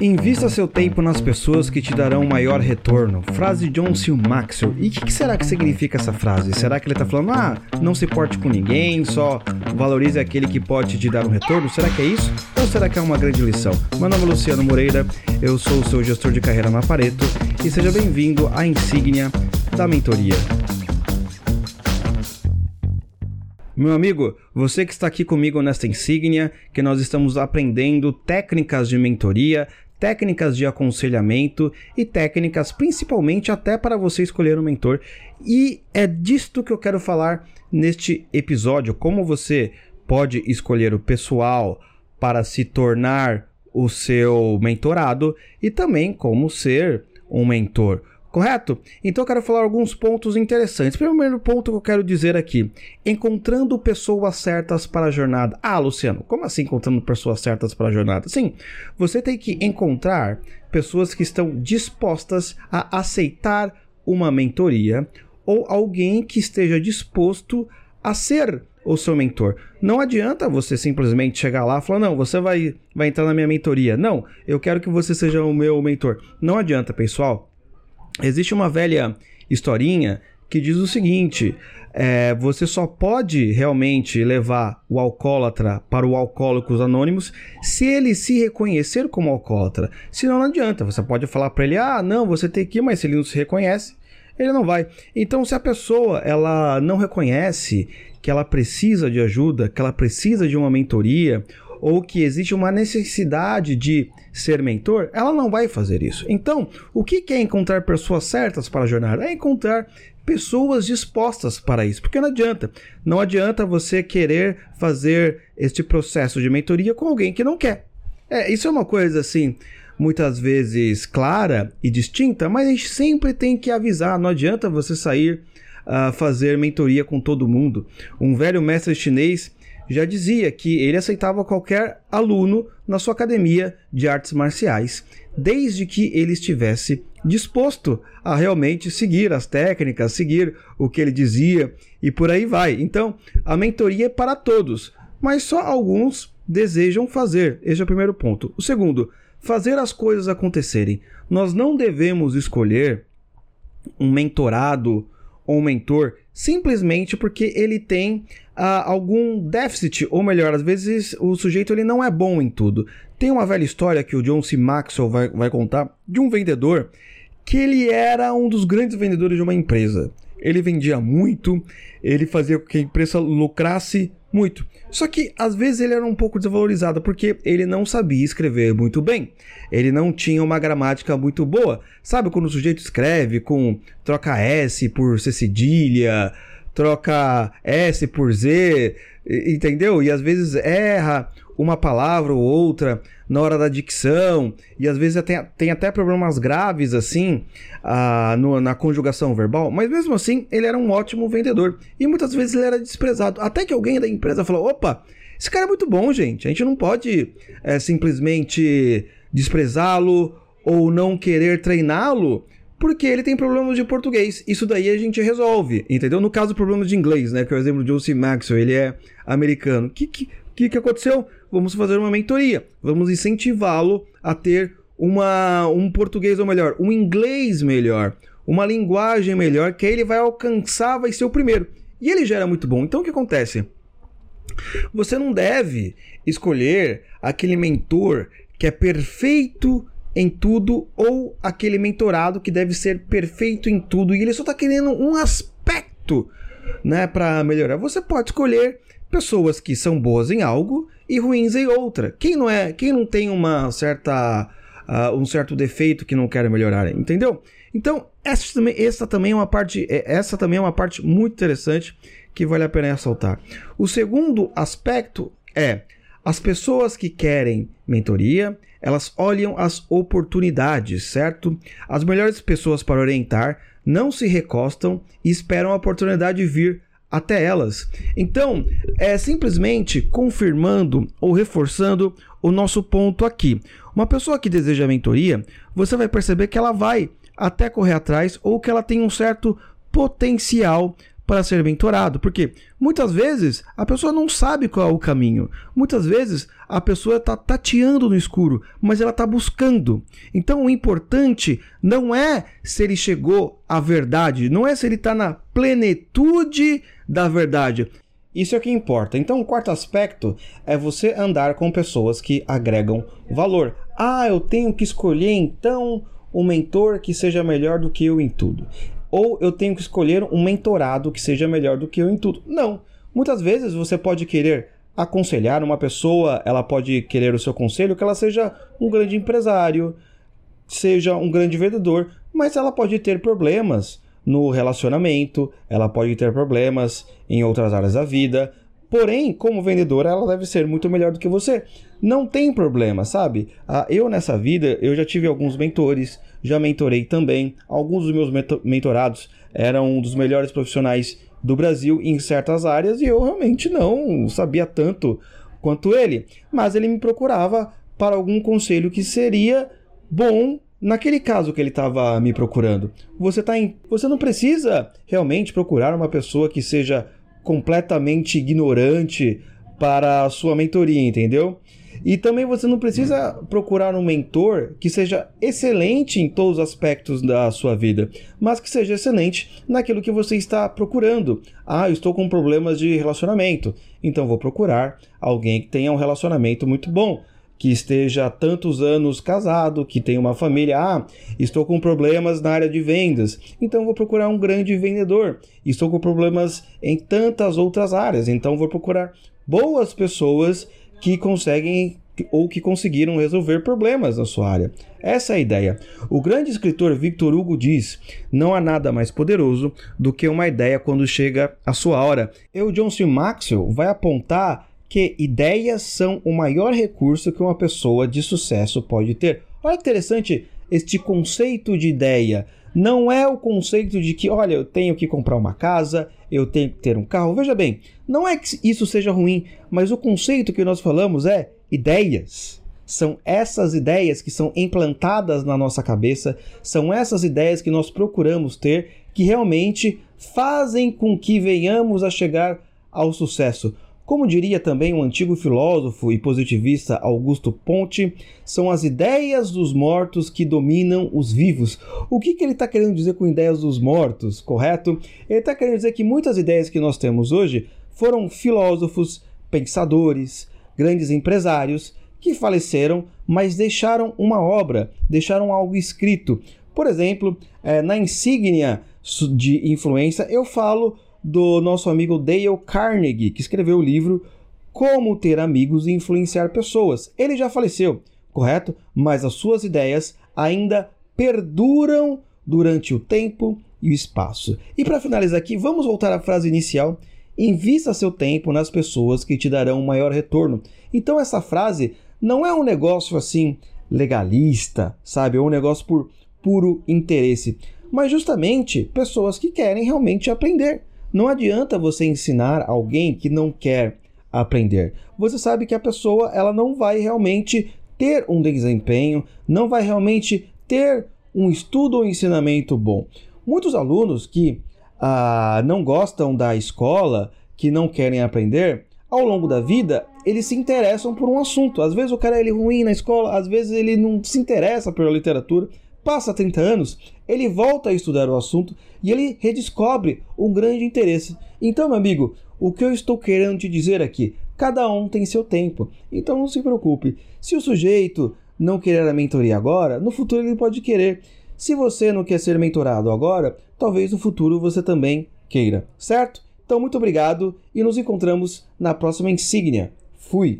Invista seu tempo nas pessoas que te darão maior retorno. Frase John C. Maxwell. E o que, que, será que significa essa frase? Será que ele está falando, ah, não se porte com ninguém, só valorize aquele que pode te dar um retorno? Será que é isso? Ou será que é uma grande lição? Meu nome é Luciano Moreira, eu sou o seu gestor de carreira na Pareto e seja bem-vindo à insígnia da mentoria. Meu amigo, você que está aqui comigo nesta insígnia, que nós estamos aprendendo técnicas de mentoria, técnicas de aconselhamento e técnicas principalmente até para você escolher um mentor. E é disto que eu quero falar neste episódio, como você pode escolher o pessoal para se tornar o seu mentorado e também como ser um mentor. Correto? Então eu quero falar alguns pontos interessantes. Primeiro ponto que eu quero dizer aqui: encontrando pessoas certas para a jornada. Ah, Luciano, como assim encontrando pessoas certas para a jornada? Sim, você tem que encontrar pessoas que estão dispostas a aceitar uma mentoria ou alguém que esteja disposto a ser o seu mentor. Não adianta você simplesmente chegar lá e falar: "Não, você vai vai entrar na minha mentoria". Não, eu quero que você seja o meu mentor. Não adianta, pessoal. Existe uma velha historinha que diz o seguinte: é, você só pode realmente levar o alcoólatra para o Alcoólicos Anônimos se ele se reconhecer como alcoólatra. Senão não adianta. Você pode falar para ele: ah, não, você tem que ir, mas se ele não se reconhece, ele não vai. Então, se a pessoa ela não reconhece que ela precisa de ajuda, que ela precisa de uma mentoria ou que existe uma necessidade de ser mentor, ela não vai fazer isso. Então, o que é encontrar pessoas certas para a jornada? É encontrar pessoas dispostas para isso, porque não adianta. Não adianta você querer fazer este processo de mentoria com alguém que não quer. É, isso é uma coisa assim, muitas vezes clara e distinta, mas a gente sempre tem que avisar. Não adianta você sair a uh, fazer mentoria com todo mundo. Um velho mestre chinês já dizia que ele aceitava qualquer aluno na sua academia de artes marciais, desde que ele estivesse disposto a realmente seguir as técnicas, seguir o que ele dizia e por aí vai. Então, a mentoria é para todos, mas só alguns desejam fazer. Esse é o primeiro ponto. O segundo, fazer as coisas acontecerem. Nós não devemos escolher um mentorado ou um mentor simplesmente porque ele tem uh, algum déficit, ou melhor, às vezes o sujeito ele não é bom em tudo. Tem uma velha história que o John C. Maxwell vai, vai contar de um vendedor que ele era um dos grandes vendedores de uma empresa. Ele vendia muito, ele fazia com que a empresa lucrasse muito. Só que às vezes ele era um pouco desvalorizado porque ele não sabia escrever muito bem. Ele não tinha uma gramática muito boa. Sabe quando o sujeito escreve com troca S por C cedilha, troca S por Z, entendeu? E às vezes erra uma palavra ou outra na hora da dicção, e às vezes tem, tem até problemas graves assim uh, no, na conjugação verbal, mas mesmo assim ele era um ótimo vendedor e muitas vezes ele era desprezado. Até que alguém da empresa falou: opa, esse cara é muito bom, gente, a gente não pode é, simplesmente desprezá-lo ou não querer treiná-lo porque ele tem problemas de português. Isso daí a gente resolve, entendeu? No caso, problemas de inglês, né? Que é o exemplo de Josie Maxwell, ele é americano. O que, que, que aconteceu? Vamos fazer uma mentoria. Vamos incentivá-lo a ter uma, um português, ou melhor, um inglês melhor, uma linguagem melhor, que aí ele vai alcançar, vai ser o primeiro. E ele já era muito bom. Então o que acontece? Você não deve escolher aquele mentor que é perfeito em tudo ou aquele mentorado que deve ser perfeito em tudo e ele só está querendo um aspecto, né, para melhorar. Você pode escolher pessoas que são boas em algo e ruins em outra. Quem não é, quem não tem uma certa uh, um certo defeito que não quer melhorar, entendeu? Então, essa também, essa também é uma parte, é, essa também é uma parte muito interessante que vale a pena ressaltar. O segundo aspecto é as pessoas que querem mentoria, elas olham as oportunidades, certo? As melhores pessoas para orientar não se recostam e esperam a oportunidade vir até elas. Então, é simplesmente confirmando ou reforçando o nosso ponto aqui. Uma pessoa que deseja mentoria, você vai perceber que ela vai até correr atrás ou que ela tem um certo potencial para ser mentorado, porque muitas vezes a pessoa não sabe qual é o caminho, muitas vezes a pessoa está tateando no escuro, mas ela está buscando. Então o importante não é se ele chegou à verdade, não é se ele está na plenitude da verdade. Isso é o que importa. Então, o quarto aspecto é você andar com pessoas que agregam valor. Ah, eu tenho que escolher então um mentor que seja melhor do que eu em tudo ou eu tenho que escolher um mentorado que seja melhor do que eu em tudo. Não. Muitas vezes você pode querer aconselhar uma pessoa, ela pode querer o seu conselho que ela seja um grande empresário, seja um grande vendedor, mas ela pode ter problemas no relacionamento, ela pode ter problemas em outras áreas da vida. Porém, como vendedora, ela deve ser muito melhor do que você. Não tem problema, sabe? Ah, eu nessa vida, eu já tive alguns mentores, já mentorei também. Alguns dos meus mentorados eram um dos melhores profissionais do Brasil em certas áreas e eu realmente não sabia tanto quanto ele. Mas ele me procurava para algum conselho que seria bom naquele caso que ele estava me procurando. Você, tá em... Você não precisa realmente procurar uma pessoa que seja completamente ignorante para a sua mentoria, entendeu? E também você não precisa procurar um mentor que seja excelente em todos os aspectos da sua vida, mas que seja excelente naquilo que você está procurando. Ah, eu estou com problemas de relacionamento, então vou procurar alguém que tenha um relacionamento muito bom que esteja há tantos anos casado, que tenha uma família. Ah, estou com problemas na área de vendas, então vou procurar um grande vendedor. Estou com problemas em tantas outras áreas, então vou procurar boas pessoas que conseguem ou que conseguiram resolver problemas na sua área. Essa é a ideia. O grande escritor Victor Hugo diz: não há nada mais poderoso do que uma ideia quando chega a sua hora. Eu, John C. Maxwell, vai apontar que ideias são o maior recurso que uma pessoa de sucesso pode ter. Olha que interessante este conceito de ideia. Não é o conceito de que, olha, eu tenho que comprar uma casa, eu tenho que ter um carro. Veja bem, não é que isso seja ruim, mas o conceito que nós falamos é ideias. São essas ideias que são implantadas na nossa cabeça, são essas ideias que nós procuramos ter que realmente fazem com que venhamos a chegar ao sucesso. Como diria também um antigo filósofo e positivista Augusto Ponte, são as ideias dos mortos que dominam os vivos. O que, que ele está querendo dizer com ideias dos mortos, correto? Ele está querendo dizer que muitas ideias que nós temos hoje foram filósofos, pensadores, grandes empresários que faleceram, mas deixaram uma obra, deixaram algo escrito. Por exemplo, é, na insígnia de influência, eu falo do nosso amigo Dale Carnegie, que escreveu o livro Como Ter Amigos e Influenciar Pessoas. Ele já faleceu, correto? Mas as suas ideias ainda perduram durante o tempo e o espaço. E para finalizar aqui, vamos voltar à frase inicial. Invista seu tempo nas pessoas que te darão maior retorno. Então essa frase não é um negócio assim legalista, sabe? Ou um negócio por puro interesse, mas justamente pessoas que querem realmente aprender. Não adianta você ensinar alguém que não quer aprender. Você sabe que a pessoa ela não vai realmente ter um desempenho, não vai realmente ter um estudo ou ensinamento bom. Muitos alunos que ah, não gostam da escola, que não querem aprender, ao longo da vida, eles se interessam por um assunto. Às vezes o cara é ruim na escola, às vezes ele não se interessa pela literatura, Passa 30 anos, ele volta a estudar o assunto e ele redescobre um grande interesse. Então, meu amigo, o que eu estou querendo te dizer aqui? Cada um tem seu tempo. Então não se preocupe. Se o sujeito não querer a mentoria agora, no futuro ele pode querer. Se você não quer ser mentorado agora, talvez no futuro você também queira, certo? Então, muito obrigado e nos encontramos na próxima insígnia. Fui!